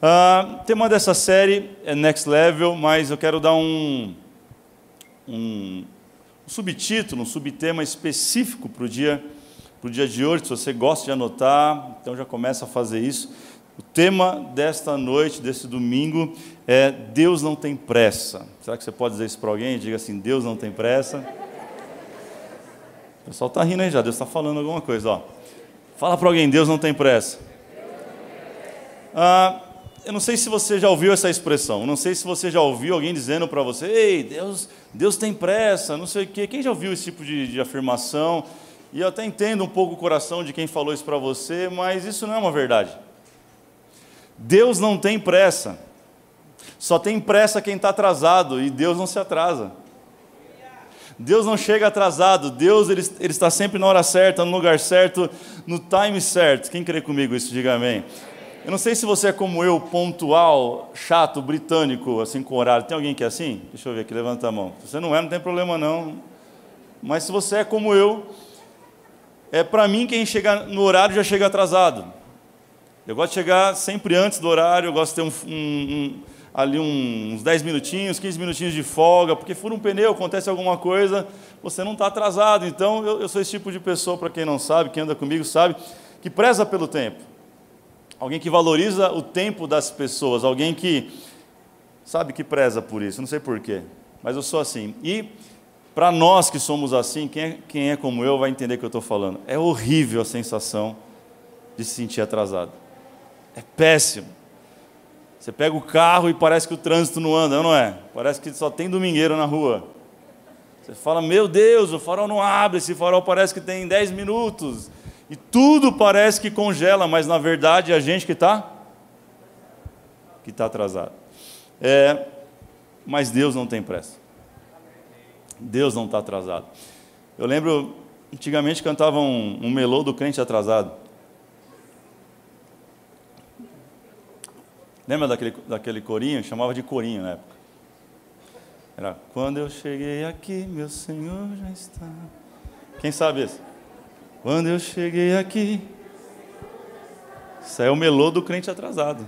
Uh, o tema dessa série é Next Level, mas eu quero dar um, um, um subtítulo, um subtema específico para o dia, dia de hoje. Se você gosta de anotar, então já começa a fazer isso. O tema desta noite, desse domingo, é Deus não tem pressa. Será que você pode dizer isso para alguém? Diga assim: Deus não tem pressa. O pessoal está rindo aí já, Deus está falando alguma coisa. Ó. Fala para alguém: Deus não tem pressa. Ah, eu não sei se você já ouviu essa expressão, não sei se você já ouviu alguém dizendo para você, ei, Deus, Deus tem pressa, não sei o quê. Quem já ouviu esse tipo de, de afirmação? E eu até entendo um pouco o coração de quem falou isso para você, mas isso não é uma verdade. Deus não tem pressa. Só tem pressa quem está atrasado, e Deus não se atrasa. Deus não chega atrasado, Deus ele, ele está sempre na hora certa, no lugar certo, no time certo. Quem crê comigo isso, diga amém. Eu não sei se você é como eu, pontual, chato, britânico, assim com horário. Tem alguém que é assim? Deixa eu ver aqui, levanta a mão. Se você não é, não tem problema não. Mas se você é como eu, é para mim quem chega no horário já chega atrasado. Eu gosto de chegar sempre antes do horário, eu gosto de ter um, um, um, ali uns 10 minutinhos, 15 minutinhos de folga, porque fura um pneu, acontece alguma coisa, você não está atrasado. Então, eu, eu sou esse tipo de pessoa, para quem não sabe, quem anda comigo sabe, que preza pelo tempo alguém que valoriza o tempo das pessoas, alguém que sabe que preza por isso, não sei porquê, mas eu sou assim. E para nós que somos assim, quem é, quem é como eu vai entender o que eu estou falando. É horrível a sensação de se sentir atrasado. É péssimo. Você pega o carro e parece que o trânsito não anda, não é? Parece que só tem domingueiro na rua. Você fala, meu Deus, o farol não abre, esse farol parece que tem 10 minutos. E tudo parece que congela, mas na verdade é a gente que está que está atrasado. É, mas Deus não tem pressa. Deus não está atrasado. Eu lembro, antigamente cantava um, um melô do crente atrasado. Lembra daquele, daquele corinho? Chamava de corinho na época. Era, quando eu cheguei aqui, meu Senhor já está. Quem sabe isso? Quando eu cheguei aqui, isso é o melô do crente atrasado.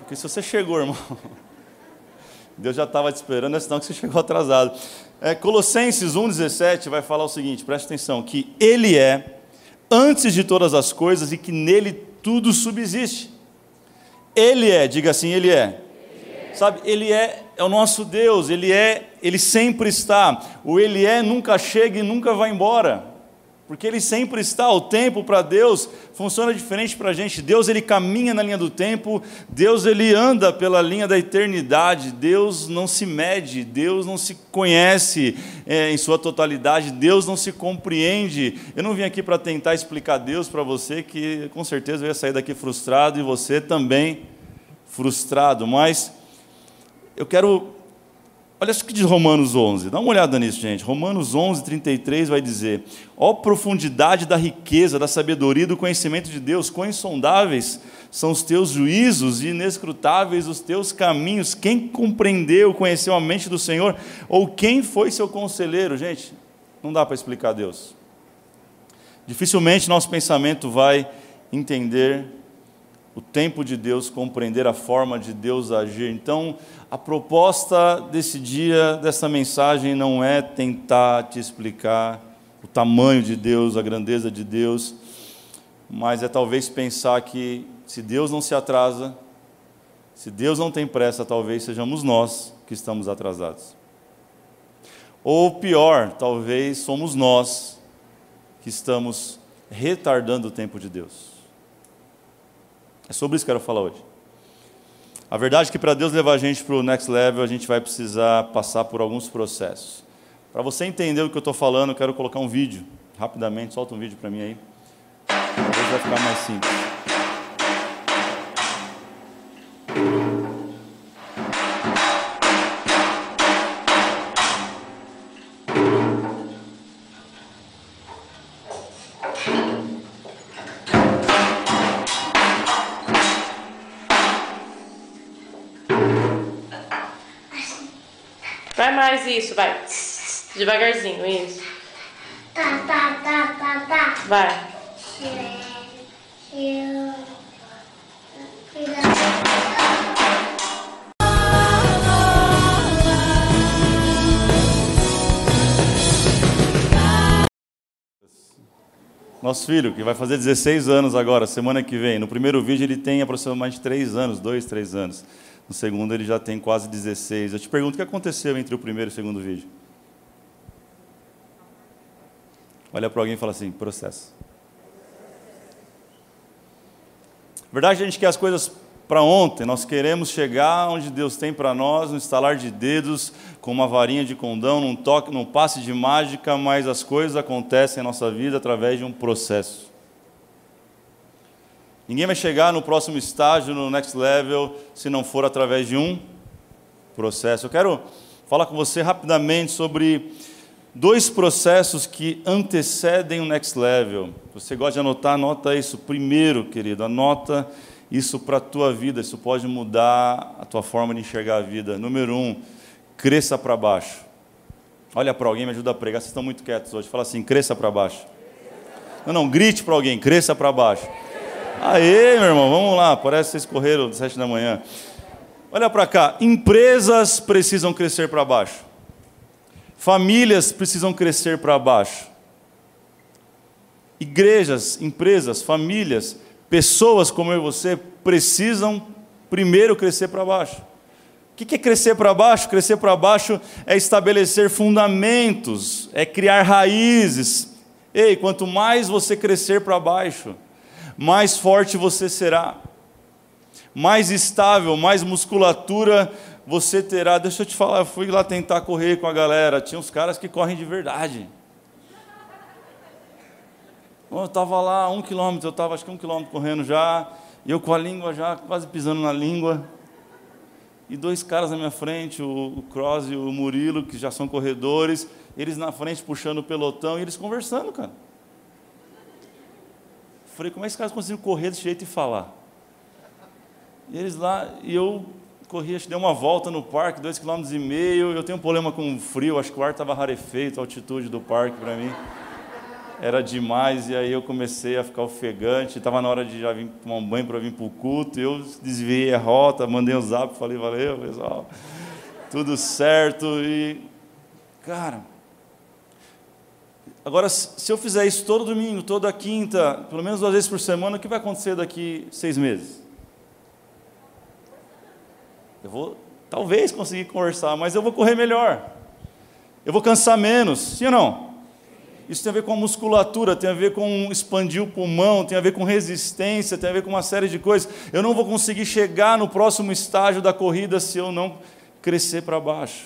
Porque se você chegou, irmão, Deus já estava te esperando, é sinal que você chegou atrasado. É, Colossenses 1,17 vai falar o seguinte, preste atenção, que Ele é antes de todas as coisas e que nele tudo subsiste. Ele é, diga assim, Ele é. Ele é. Sabe, Ele é, é o nosso Deus, Ele é, Ele sempre está. O Ele é nunca chega e nunca vai embora porque ele sempre está, o tempo para Deus funciona diferente para a gente. Deus ele caminha na linha do tempo, Deus ele anda pela linha da eternidade. Deus não se mede, Deus não se conhece é, em sua totalidade, Deus não se compreende. Eu não vim aqui para tentar explicar Deus para você, que com certeza eu ia sair daqui frustrado e você também frustrado, mas eu quero Olha o que diz Romanos 11, dá uma olhada nisso, gente. Romanos 11, 33 vai dizer: Ó profundidade da riqueza, da sabedoria e do conhecimento de Deus, quão insondáveis são os teus juízos e inescrutáveis os teus caminhos. Quem compreendeu, conheceu a mente do Senhor? Ou quem foi seu conselheiro? Gente, não dá para explicar Deus. Dificilmente nosso pensamento vai entender o tempo de Deus, compreender a forma de Deus agir. Então, a proposta desse dia, dessa mensagem, não é tentar te explicar o tamanho de Deus, a grandeza de Deus, mas é talvez pensar que se Deus não se atrasa, se Deus não tem pressa, talvez sejamos nós que estamos atrasados. Ou pior, talvez somos nós que estamos retardando o tempo de Deus. É sobre isso que eu quero falar hoje. A verdade é que para Deus levar a gente para o next level, a gente vai precisar passar por alguns processos. Para você entender o que eu estou falando, eu quero colocar um vídeo, rapidamente, solta um vídeo para mim aí. Talvez vai ficar mais simples. Devagarzinho, isso. Tá, tá, tá, tá, tá. Vai. Nosso filho, que vai fazer 16 anos agora, semana que vem. No primeiro vídeo ele tem aproximadamente 3 anos, 2, 3 anos. No segundo ele já tem quase 16. Eu te pergunto o que aconteceu entre o primeiro e o segundo vídeo? Olha para alguém e fala assim: processo. Verdade, a gente quer as coisas para ontem, nós queremos chegar onde Deus tem para nós, no estalar de dedos, com uma varinha de condão, num toque, num passe de mágica, mas as coisas acontecem em nossa vida através de um processo. Ninguém vai chegar no próximo estágio, no next level, se não for através de um processo. Eu quero falar com você rapidamente sobre dois processos que antecedem o next level. Você gosta de anotar? Anota isso. Primeiro, querido, anota isso para a tua vida. Isso pode mudar a tua forma de enxergar a vida. Número um, cresça para baixo. Olha para alguém, me ajuda a pregar. Vocês estão muito quietos hoje. Fala assim, cresça para baixo. Não, não, grite para alguém, cresça para baixo. Aê, meu irmão, vamos lá. Parece que vocês correram às sete da manhã. Olha para cá. Empresas precisam crescer para baixo. Famílias precisam crescer para baixo. Igrejas, empresas, famílias, pessoas como eu e você precisam primeiro crescer para baixo. O que é crescer para baixo? Crescer para baixo é estabelecer fundamentos, é criar raízes. Ei, quanto mais você crescer para baixo, mais forte você será, mais estável, mais musculatura você terá. Deixa eu te falar, eu fui lá tentar correr com a galera. Tinha uns caras que correm de verdade. Eu estava lá um quilômetro, eu estava acho que um quilômetro correndo já, e eu com a língua já quase pisando na língua. E dois caras na minha frente, o, Cross e o Murilo, que já são corredores, eles na frente puxando o pelotão e eles conversando, cara. Falei, como é que esses caras conseguem correr desse jeito e falar? E eles lá, e eu corri, acho dei uma volta no parque, dois quilômetros e meio. Eu tenho um problema com frio, acho que o ar estava rarefeito, a altitude do parque para mim era demais. E aí eu comecei a ficar ofegante. Estava na hora de já vir tomar um banho para vir para o culto. Eu desviei a rota, mandei um zap, falei, valeu, pessoal, tudo certo. E, cara, agora, se eu fizer isso todo domingo, toda quinta, pelo menos duas vezes por semana, o que vai acontecer daqui seis meses? Eu vou talvez conseguir conversar, mas eu vou correr melhor. Eu vou cansar menos, sim ou não? Isso tem a ver com a musculatura, tem a ver com expandir o pulmão, tem a ver com resistência, tem a ver com uma série de coisas. Eu não vou conseguir chegar no próximo estágio da corrida se eu não crescer para baixo.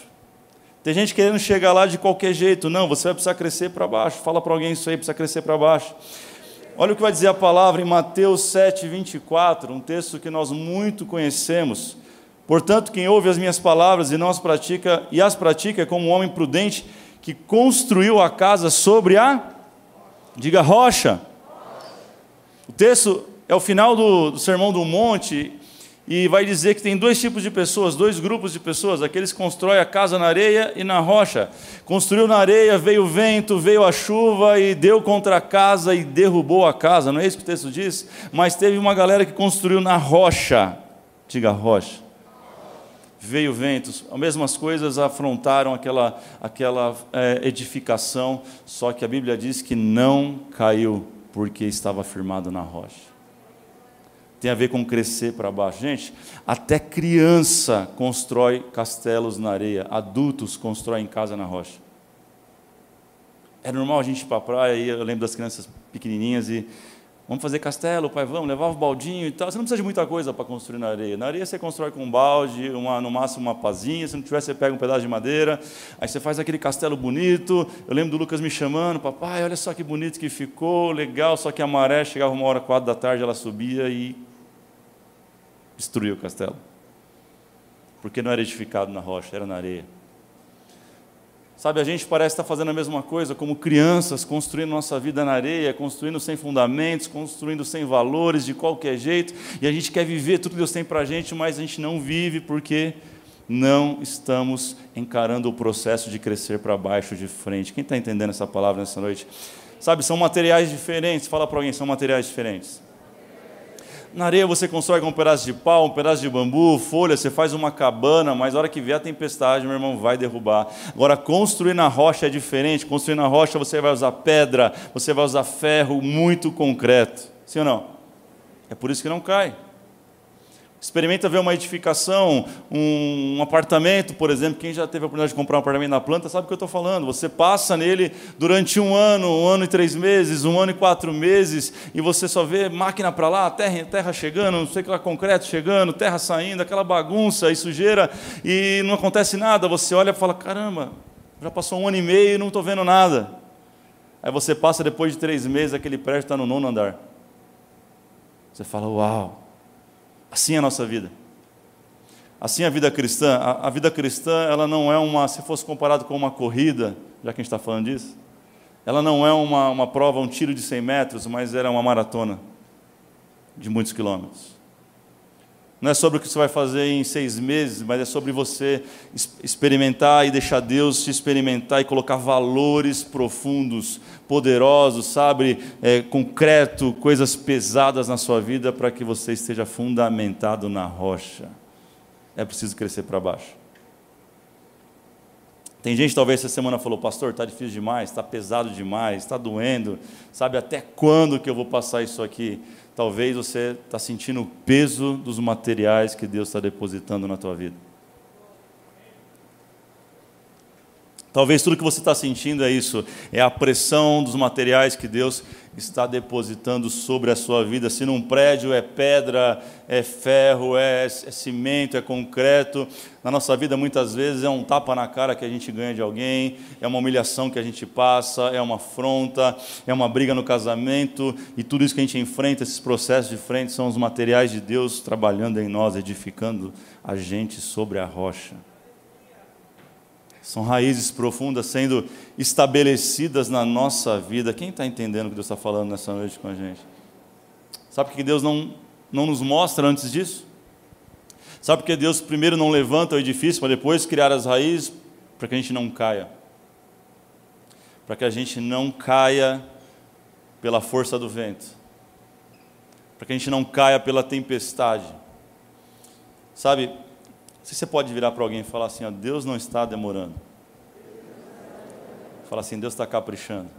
Tem gente querendo chegar lá de qualquer jeito. Não, você vai precisar crescer para baixo. Fala para alguém isso aí, precisa crescer para baixo. Olha o que vai dizer a palavra em Mateus 7, 24, um texto que nós muito conhecemos. Portanto, quem ouve as minhas palavras e não as pratica, e as pratica é como um homem prudente que construiu a casa sobre a diga rocha. O texto é o final do, do Sermão do Monte e vai dizer que tem dois tipos de pessoas, dois grupos de pessoas, aqueles que constroem a casa na areia e na rocha. Construiu na areia, veio o vento, veio a chuva e deu contra a casa e derrubou a casa, não é isso que o texto diz? Mas teve uma galera que construiu na rocha, diga rocha veio ventos, as mesmas coisas afrontaram aquela, aquela é, edificação, só que a Bíblia diz que não caiu porque estava firmado na rocha. Tem a ver com crescer para baixo. Gente, até criança constrói castelos na areia, adultos constroem casa na rocha. É normal a gente ir para a praia, e eu lembro das crianças pequenininhas e Vamos fazer castelo, pai, vamos, levava o baldinho e tal. Você não precisa de muita coisa para construir na areia. Na areia você constrói com um balde, uma, no máximo uma pazinha, se não tiver, você pega um pedaço de madeira, aí você faz aquele castelo bonito. Eu lembro do Lucas me chamando, papai, olha só que bonito que ficou, legal, só que a maré chegava uma hora, quatro da tarde, ela subia e destruiu o castelo. Porque não era edificado na rocha, era na areia. Sabe, a gente parece estar fazendo a mesma coisa, como crianças, construindo nossa vida na areia, construindo sem fundamentos, construindo sem valores, de qualquer jeito, e a gente quer viver tudo que Deus tem para a gente, mas a gente não vive porque não estamos encarando o processo de crescer para baixo de frente. Quem está entendendo essa palavra nessa noite? Sabe, são materiais diferentes. Fala para alguém, são materiais diferentes. Na areia você constrói com um pedaço de pau, um pedaço de bambu, folha, você faz uma cabana, mas a hora que vier a tempestade, meu irmão, vai derrubar. Agora, construir na rocha é diferente. Construir na rocha você vai usar pedra, você vai usar ferro muito concreto. Sim ou não? É por isso que não cai. Experimenta ver uma edificação, um, um, apartamento, por exemplo. Quem já teve a oportunidade de comprar um apartamento na planta sabe o que eu estou falando. Você passa nele durante um ano, um ano e três meses, um ano e quatro meses, e você só vê máquina para lá, terra, terra chegando, não sei o que lá, concreto chegando, terra saindo, aquela bagunça e sujeira, e não acontece nada. Você olha e fala: caramba, já passou um ano e meio e não estou vendo nada. Aí você passa depois de três meses, aquele prédio está no nono andar. Você fala: uau Assim é a nossa vida. Assim é a vida cristã. A, a vida cristã, ela não é uma, se fosse comparado com uma corrida, já que a gente está falando disso, ela não é uma, uma prova, um tiro de 100 metros, mas era uma maratona de muitos quilômetros. Não é sobre o que você vai fazer em seis meses, mas é sobre você experimentar e deixar Deus te experimentar e colocar valores profundos, poderosos, sabe, é, concreto, coisas pesadas na sua vida para que você esteja fundamentado na rocha. É preciso crescer para baixo. Tem gente talvez essa semana falou, pastor, está difícil demais, está pesado demais, está doendo, sabe até quando que eu vou passar isso aqui? Talvez você está sentindo o peso dos materiais que Deus está depositando na tua vida. Talvez tudo que você está sentindo é isso, é a pressão dos materiais que Deus está depositando sobre a sua vida. Se num prédio é pedra, é ferro, é, é, cimento, é concreto, na nossa vida muitas vezes é um tapa na cara que a gente ganha de alguém, é uma humilhação que a gente passa, é uma afronta, é uma briga no casamento, e tudo isso que a gente enfrenta, esses processos de frente, são os materiais de Deus trabalhando em nós, edificando a gente sobre a rocha. São raízes profundas sendo estabelecidas na nossa vida. Quem está entendendo o que Deus está falando nessa noite com a gente? Sabe que Deus não, não nos mostra antes disso? Sabe porque Deus primeiro não levanta o edifício para depois criar as raízes para que a gente não caia? Para que a gente não caia pela força do vento, para que a gente não caia pela tempestade. Sabe, se você pode virar para alguém e falar assim: ó, Deus não está demorando. Fala assim: Deus está caprichando.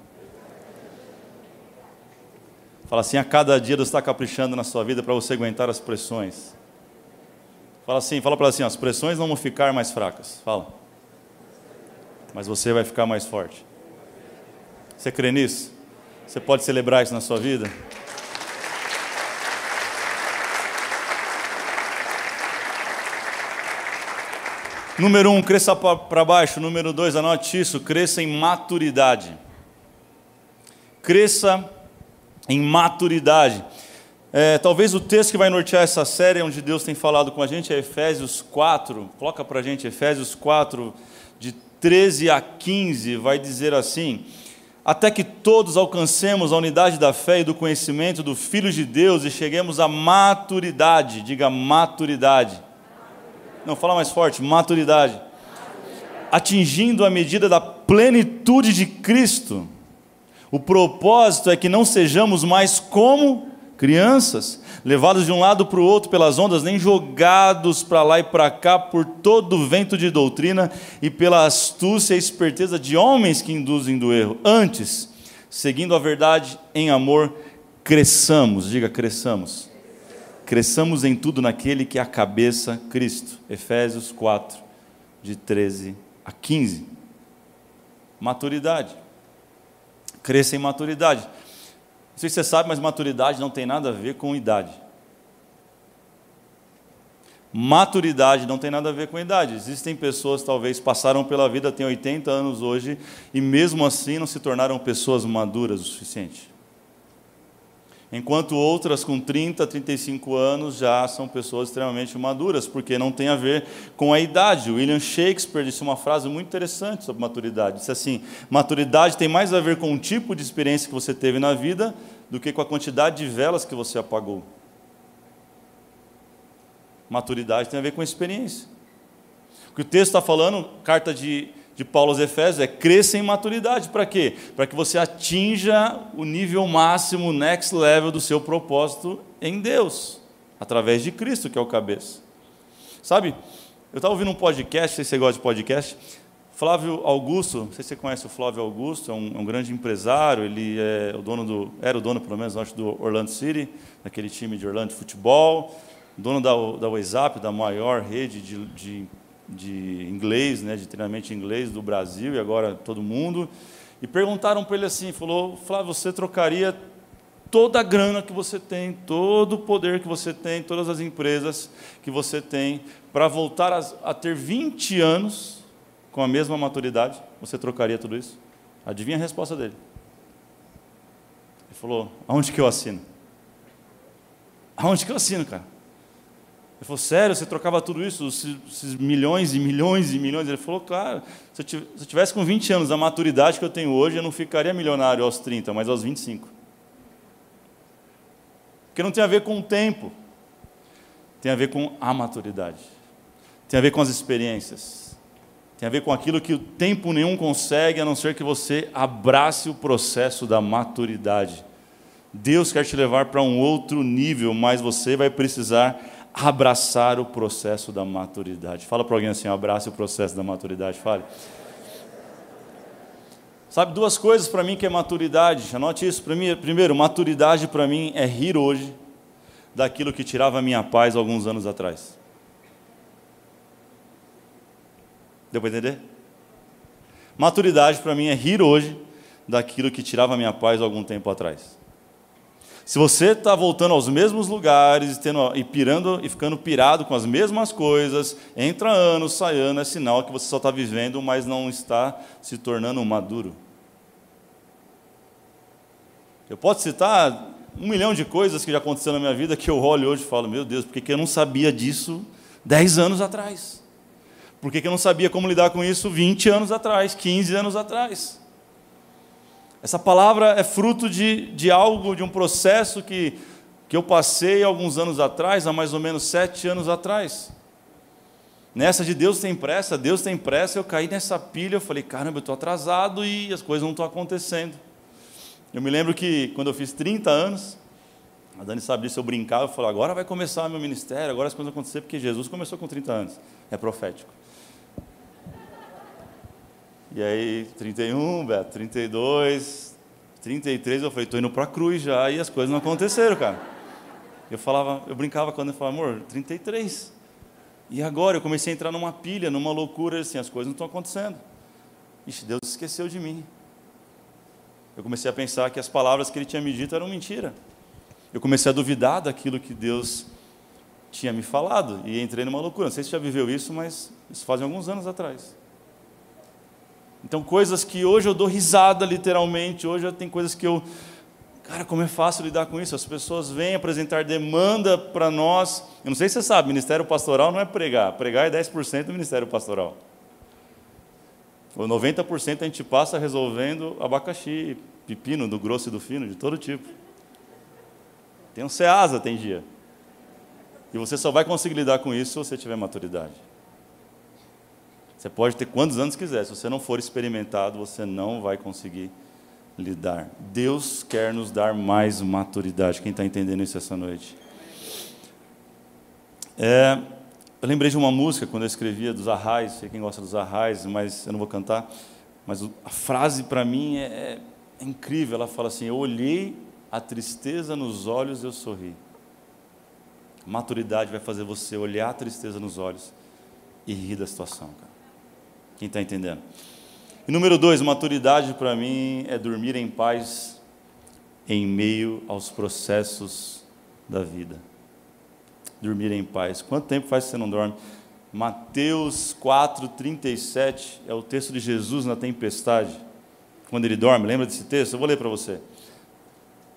Fala assim: a cada dia Deus está caprichando na sua vida para você aguentar as pressões. Fala assim: fala para assim: as pressões não vão ficar mais fracas. Fala. Mas você vai ficar mais forte. Você crê nisso? Você pode celebrar isso na sua vida? Número um, cresça para baixo. Número dois, anote isso: cresça em maturidade. Cresça em maturidade. É, talvez o texto que vai nortear essa série, onde Deus tem falado com a gente, é Efésios 4. Coloca para a gente Efésios 4, de 13 a 15, vai dizer assim: Até que todos alcancemos a unidade da fé e do conhecimento do Filho de Deus e cheguemos à maturidade. Diga maturidade não, fala mais forte, maturidade. Atingindo a medida da plenitude de Cristo. O propósito é que não sejamos mais como crianças, levados de um lado para o outro pelas ondas, nem jogados para lá e para cá por todo o vento de doutrina e pela astúcia e esperteza de homens que induzem do erro. Antes, seguindo a verdade em amor, cresçamos, diga cresçamos cresçamos em tudo naquele que é a cabeça, Cristo. Efésios 4, de 13 a 15. Maturidade. Cresça em maturidade. Não sei se você sabe, mas maturidade não tem nada a ver com idade. Maturidade não tem nada a ver com idade. Existem pessoas, talvez, passaram pela vida, têm 80 anos hoje, e mesmo assim não se tornaram pessoas maduras o suficiente enquanto outras com 30, 35 anos já são pessoas extremamente maduras, porque não tem a ver com a idade. William Shakespeare disse uma frase muito interessante sobre maturidade. Disse assim: maturidade tem mais a ver com o tipo de experiência que você teve na vida do que com a quantidade de velas que você apagou. Maturidade tem a ver com experiência. O que o texto está falando, carta de de Paulo aos Efésios é cresça em maturidade. Para quê? Para que você atinja o nível máximo, o next level do seu propósito em Deus. através de Cristo, que é o cabeça. Sabe, eu estava ouvindo um podcast, não sei se você gosta de podcast, Flávio Augusto, não sei se você conhece o Flávio Augusto, é um, é um, grande empresário, ele é o dono do, era o dono, pelo menos, acho, do Orlando City, daquele time de Orlando de futebol, dono da, da WhatsApp, da maior rede de, de, de inglês, né, de treinamento em inglês do Brasil e agora todo mundo. E perguntaram para ele assim, falou, Flávio, você trocaria toda a grana que você tem, todo o poder que você tem, todas as empresas que você tem, para voltar a, a ter 20 anos com a mesma maturidade, você trocaria tudo isso? Adivinha a resposta dele? Ele falou: Aonde que eu assino? Aonde que eu assino, cara? Ele falou: Sério, você trocava tudo isso, esses milhões e milhões e milhões? Ele falou: Claro, se eu tivesse com 20 anos a maturidade que eu tenho hoje, eu não ficaria milionário aos 30, mas aos 25. Porque não tem a ver com o tempo, tem a ver com a maturidade, tem a ver com as experiências tem a ver com aquilo que o tempo nenhum consegue, a não ser que você abrace o processo da maturidade. Deus quer te levar para um outro nível, mas você vai precisar abraçar o processo da maturidade. Fala para alguém assim: abrace o processo da maturidade. Fale. Sabe duas coisas para mim que é maturidade? Anote isso. Primeiro, maturidade para mim é rir hoje daquilo que tirava a minha paz alguns anos atrás. Deu para entender? Maturidade para mim é rir hoje daquilo que tirava a minha paz algum tempo atrás. Se você está voltando aos mesmos lugares, tendo, e pirando e ficando pirado com as mesmas coisas, entra ano, sai ano, é sinal que você só está vivendo, mas não está se tornando maduro. Eu posso citar um milhão de coisas que já aconteceram na minha vida que eu olho hoje e falo, meu Deus, por que eu não sabia disso dez anos atrás? Por que, eu não sabia como lidar com isso 20 anos atrás, 15 anos atrás? Essa palavra é fruto de, de algo, de um processo que, que eu passei alguns anos atrás, há mais ou menos sete anos atrás. Nessa de Deus tem pressa, Deus tem pressa, eu caí nessa pilha, eu falei, caramba, eu estou atrasado e as coisas não estão acontecendo. Eu me lembro que quando eu fiz 30 anos, a Dani sabe disso, eu brincava, eu falava, agora vai começar meu ministério, agora as coisas vão acontecer, porque Jesus começou com 30 anos, é profético. E aí, 31, Beto, 32, 33, eu falei, estou indo para a cruz já, e as coisas não aconteceram, cara. Eu falava, eu brincava quando eu falava, amor, 33. E agora eu comecei a entrar numa pilha, numa loucura, assim, as coisas não estão acontecendo. Ixi, Deus esqueceu de mim. Eu comecei a pensar que as palavras que ele tinha me dito eram mentira. Eu comecei a duvidar daquilo que Deus tinha me falado e entrei numa loucura. Não sei se você já viveu isso, mas isso faz alguns anos atrás. Então, coisas que hoje eu dou risada, literalmente, hoje tem coisas que eu. Cara, como é fácil lidar com isso? As pessoas vêm apresentar demanda para nós. Eu não sei se você sabe, ministério pastoral não é pregar. Pregar é 10% do ministério pastoral. O 90% a gente passa resolvendo abacaxi, pepino, do grosso e do fino, de todo tipo. Tem um ceasa, tem dia. E você só vai conseguir lidar com isso se você tiver maturidade. Você pode ter quantos anos quiser, se você não for experimentado, você não vai conseguir lidar. Deus quer nos dar mais maturidade. Quem está entendendo isso essa noite? É, eu lembrei de uma música quando eu escrevia dos arrais, sei quem gosta dos arrais, mas eu não vou cantar. Mas a frase para mim é, é, é incrível. Ela fala assim: Eu olhei a tristeza nos olhos, eu sorri. Maturidade vai fazer você olhar a tristeza nos olhos e rir da situação, cara. Quem está entendendo? E número dois, maturidade para mim é dormir em paz em meio aos processos da vida. Dormir em paz. Quanto tempo faz que você não dorme? Mateus 4, 37 é o texto de Jesus na tempestade. Quando ele dorme, lembra desse texto? Eu vou ler para você.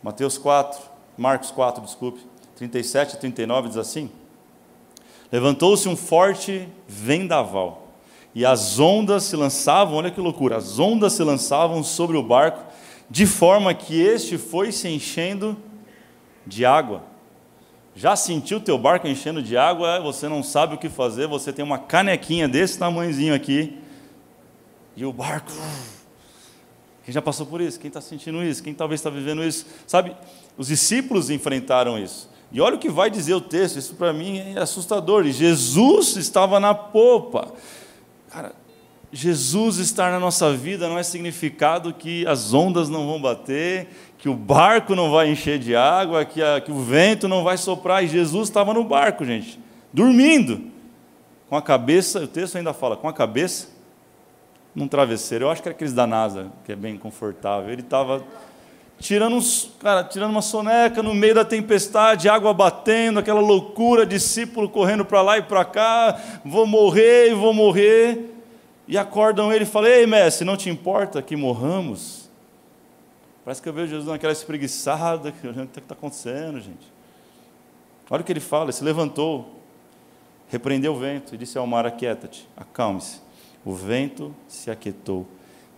Mateus 4, Marcos 4, desculpe, 37 e 39 diz assim: Levantou-se um forte vendaval e as ondas se lançavam, olha que loucura, as ondas se lançavam sobre o barco, de forma que este foi se enchendo de água. Já sentiu teu barco enchendo de água, você não sabe o que fazer, você tem uma canequinha desse tamanhozinho aqui, e o barco. Quem já passou por isso? Quem está sentindo isso? Quem talvez está vivendo isso? Sabe, os discípulos enfrentaram isso. E olha o que vai dizer o texto, isso para mim é assustador. E Jesus estava na popa. Cara, Jesus estar na nossa vida não é significado que as ondas não vão bater, que o barco não vai encher de água, que, a, que o vento não vai soprar. E Jesus estava no barco, gente, dormindo, com a cabeça, o texto ainda fala, com a cabeça num travesseiro. Eu acho que era aqueles da NASA, que é bem confortável. Ele estava tirando, cara, tirando uma soneca no meio da tempestade, água batendo, aquela loucura, discípulo correndo para lá e para cá, vou morrer, vou morrer. E acordam ele e falam: Ei, mestre, não te importa que morramos? Parece que eu vejo Jesus naquela espreguiçada, o que está acontecendo, gente. Olha o que ele fala: ele se levantou, repreendeu o vento e disse ao mar: Aquieta-te, acalme-se. O vento se aquietou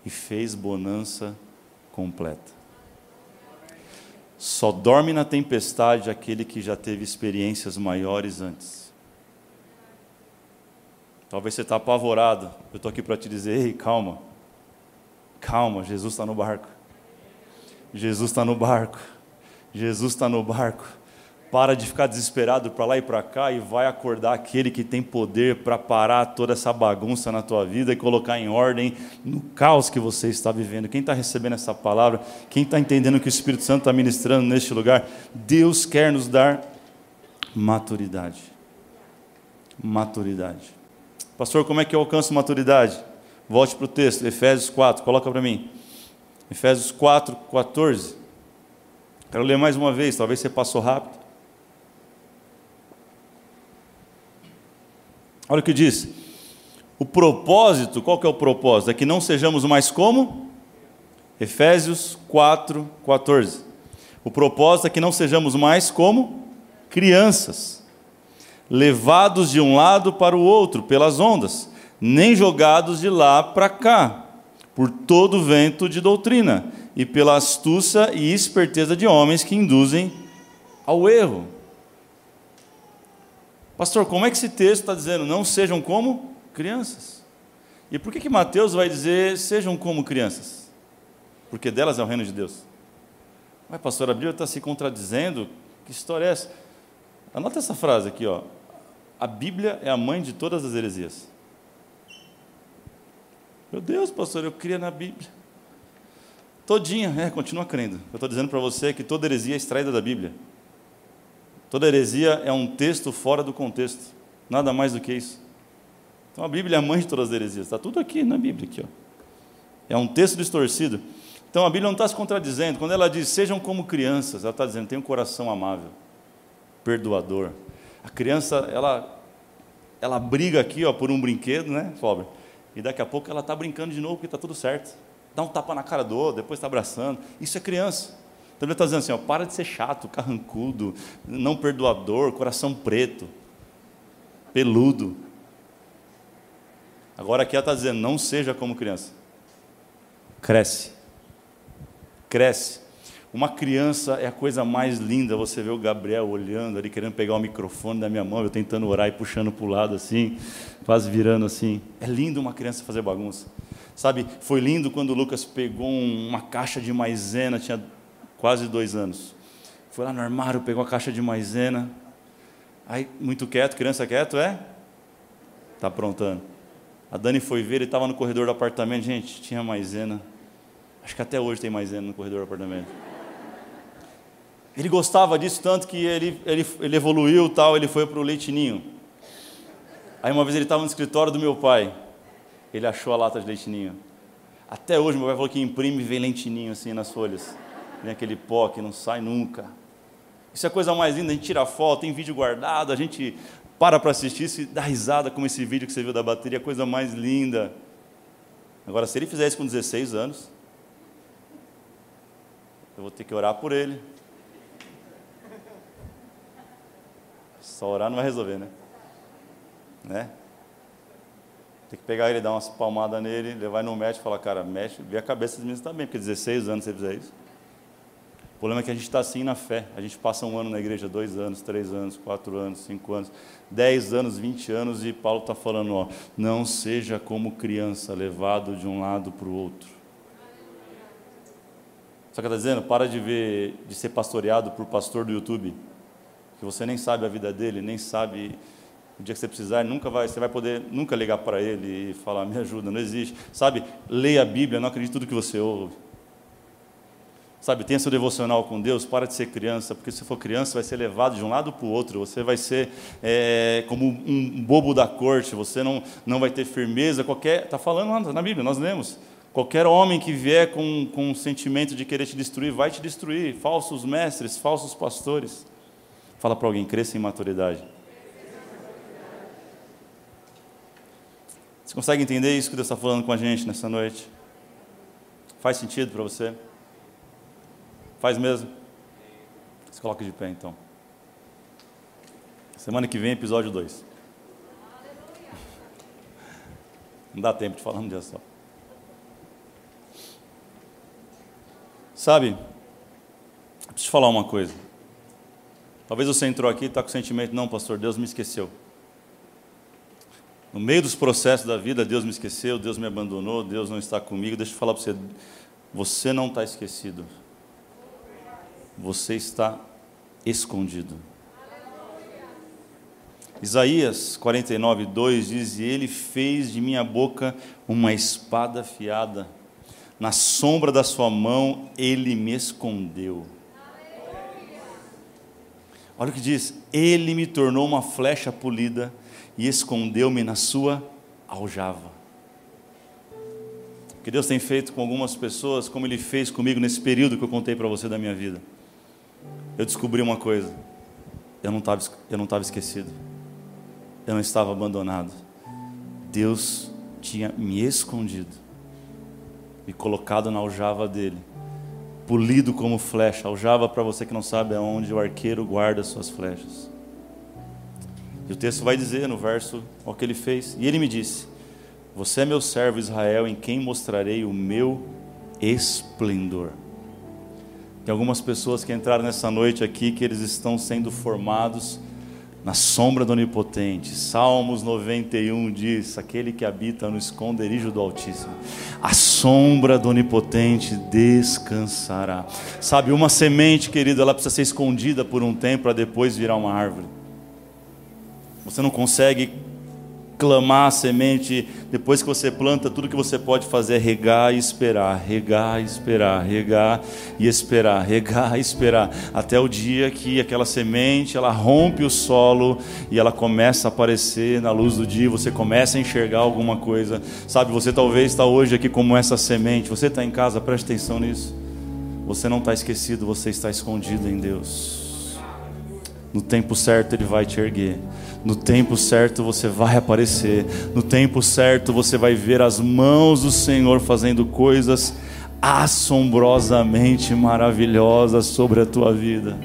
e fez bonança completa. Só dorme na tempestade aquele que já teve experiências maiores antes. Talvez você está apavorado. Eu estou aqui para te dizer: ei, calma. Calma, Jesus está no barco. Jesus está no barco. Jesus está no barco. Para de ficar desesperado para lá e para cá e vai acordar aquele que tem poder para parar toda essa bagunça na tua vida e colocar em ordem no caos que você está vivendo. Quem está recebendo essa palavra, quem está entendendo que o Espírito Santo está ministrando neste lugar, Deus quer nos dar maturidade. Maturidade. Pastor, como é que eu alcanço maturidade? Volte para o texto, Efésios 4, coloca para mim. Efésios 4, 14. Quero ler mais uma vez, talvez você passou rápido. Olha o que diz. O propósito, qual que é o propósito? É que não sejamos mais como? Efésios 4, 14. O propósito é que não sejamos mais como crianças, levados de um lado para o outro pelas ondas, nem jogados de lá para cá, por todo vento de doutrina, e pela astúcia e esperteza de homens que induzem ao erro. Pastor, como é que esse texto está dizendo não sejam como crianças? E por que, que Mateus vai dizer sejam como crianças? Porque delas é o reino de Deus. Mas, pastor, a Bíblia está se contradizendo? Que história é essa? Anota essa frase aqui, ó. A Bíblia é a mãe de todas as heresias. Meu Deus, pastor, eu cria na Bíblia. Todinha, é, continua crendo. Eu estou dizendo para você que toda heresia é extraída da Bíblia. Toda heresia é um texto fora do contexto, nada mais do que isso. Então a Bíblia é a mãe de todas as heresias, está tudo aqui na Bíblia. Aqui, ó. É um texto distorcido. Então a Bíblia não está se contradizendo. Quando ela diz sejam como crianças, ela está dizendo tem um coração amável, perdoador. A criança, ela, ela briga aqui ó, por um brinquedo, né, Fober? E daqui a pouco ela está brincando de novo porque está tudo certo. Dá um tapa na cara do outro, depois está abraçando. Isso é criança. Então ele está dizendo assim: ó, para de ser chato, carrancudo, não perdoador, coração preto, peludo. Agora aqui ela está dizendo: não seja como criança. Cresce. Cresce. Uma criança é a coisa mais linda. Você vê o Gabriel olhando ali, querendo pegar o microfone da minha mão, eu tentando orar e puxando para o lado assim, quase virando assim. É lindo uma criança fazer bagunça. Sabe, foi lindo quando o Lucas pegou uma caixa de maisena, tinha quase dois anos. Foi lá no armário, pegou a caixa de maisena. Aí, muito quieto, criança quieto, é? Está aprontando. A Dani foi ver, ele estava no corredor do apartamento. Gente, tinha maisena. Acho que até hoje tem maisena no corredor do apartamento. Ele gostava disso tanto que ele, ele, ele evoluiu tal, ele foi para o leitinho. Aí uma vez ele estava no escritório do meu pai. Ele achou a lata de leitinho. Até hoje meu pai falou que imprime e vem leitinho assim nas folhas vem aquele pó que não sai nunca. Isso é a coisa mais linda, a gente tira foto, tem vídeo guardado, a gente para para assistir e dá risada como esse vídeo que você viu da bateria, coisa mais linda. Agora, se ele fizer isso com 16 anos, eu vou ter que orar por ele. Só orar não vai resolver, né? Né? Tem que pegar ele, dar umas palmadas nele, levar no médico e falar, cara, mexe, vê a cabeça dos meninos também, porque 16 anos você fizer isso. O problema é que a gente está assim na fé. A gente passa um ano na igreja, dois anos, três anos, quatro anos, cinco anos, dez anos, vinte anos, e Paulo está falando: ó, não seja como criança, levado de um lado para o outro. Só que está dizendo, para de ver, de ser pastoreado por pastor do YouTube. que você nem sabe a vida dele, nem sabe o dia que você precisar, nunca vai, você vai poder nunca ligar para ele e falar, me ajuda, não existe. Sabe, leia a Bíblia, não acredite tudo que você ouve. Sabe, tenha seu devocional com Deus, para de ser criança, porque se for criança, vai ser levado de um lado para o outro, você vai ser é, como um bobo da corte, você não, não vai ter firmeza, qualquer. Está falando lá na Bíblia, nós lemos. Qualquer homem que vier com, com um sentimento de querer te destruir, vai te destruir. Falsos mestres, falsos pastores. Fala para alguém, cresça em maturidade. Você consegue entender isso que Deus está falando com a gente nessa noite? Faz sentido para você? Faz mesmo? Se coloca de pé então. Semana que vem, episódio 2. Não dá tempo de falar um dia só. Sabe, preciso te falar uma coisa. Talvez você entrou aqui e está com o sentimento, não, pastor, Deus me esqueceu. No meio dos processos da vida, Deus me esqueceu, Deus me abandonou, Deus não está comigo. Deixa eu falar para você, você não está esquecido você está escondido. Isaías 49, 2 diz: E ele fez de minha boca uma espada afiada, na sombra da sua mão ele me escondeu. Olha o que diz: Ele me tornou uma flecha polida e escondeu-me na sua aljava. O que Deus tem feito com algumas pessoas, como Ele fez comigo nesse período que eu contei para você da minha vida eu descobri uma coisa. Eu não estava eu não estava esquecido. Eu não estava abandonado. Deus tinha me escondido e colocado na aljava dele, polido como flecha. Aljava, para você que não sabe, é onde o arqueiro guarda suas flechas. E o texto vai dizer no verso o que ele fez. E ele me disse: Você é meu servo Israel, em quem mostrarei o meu esplendor. Tem algumas pessoas que entraram nessa noite aqui que eles estão sendo formados na sombra do Onipotente. Salmos 91 diz: Aquele que habita no esconderijo do Altíssimo, a sombra do Onipotente descansará. Sabe, uma semente, querido, ela precisa ser escondida por um tempo para depois virar uma árvore. Você não consegue clamar a semente, depois que você planta, tudo que você pode fazer é regar e esperar, regar e esperar, regar e esperar, regar e esperar, até o dia que aquela semente, ela rompe o solo e ela começa a aparecer na luz do dia, você começa a enxergar alguma coisa. Sabe, você talvez está hoje aqui como essa semente. Você está em casa, preste atenção nisso. Você não está esquecido, você está escondido em Deus. No tempo certo ele vai te erguer. No tempo certo você vai aparecer. No tempo certo você vai ver as mãos do Senhor fazendo coisas assombrosamente maravilhosas sobre a tua vida.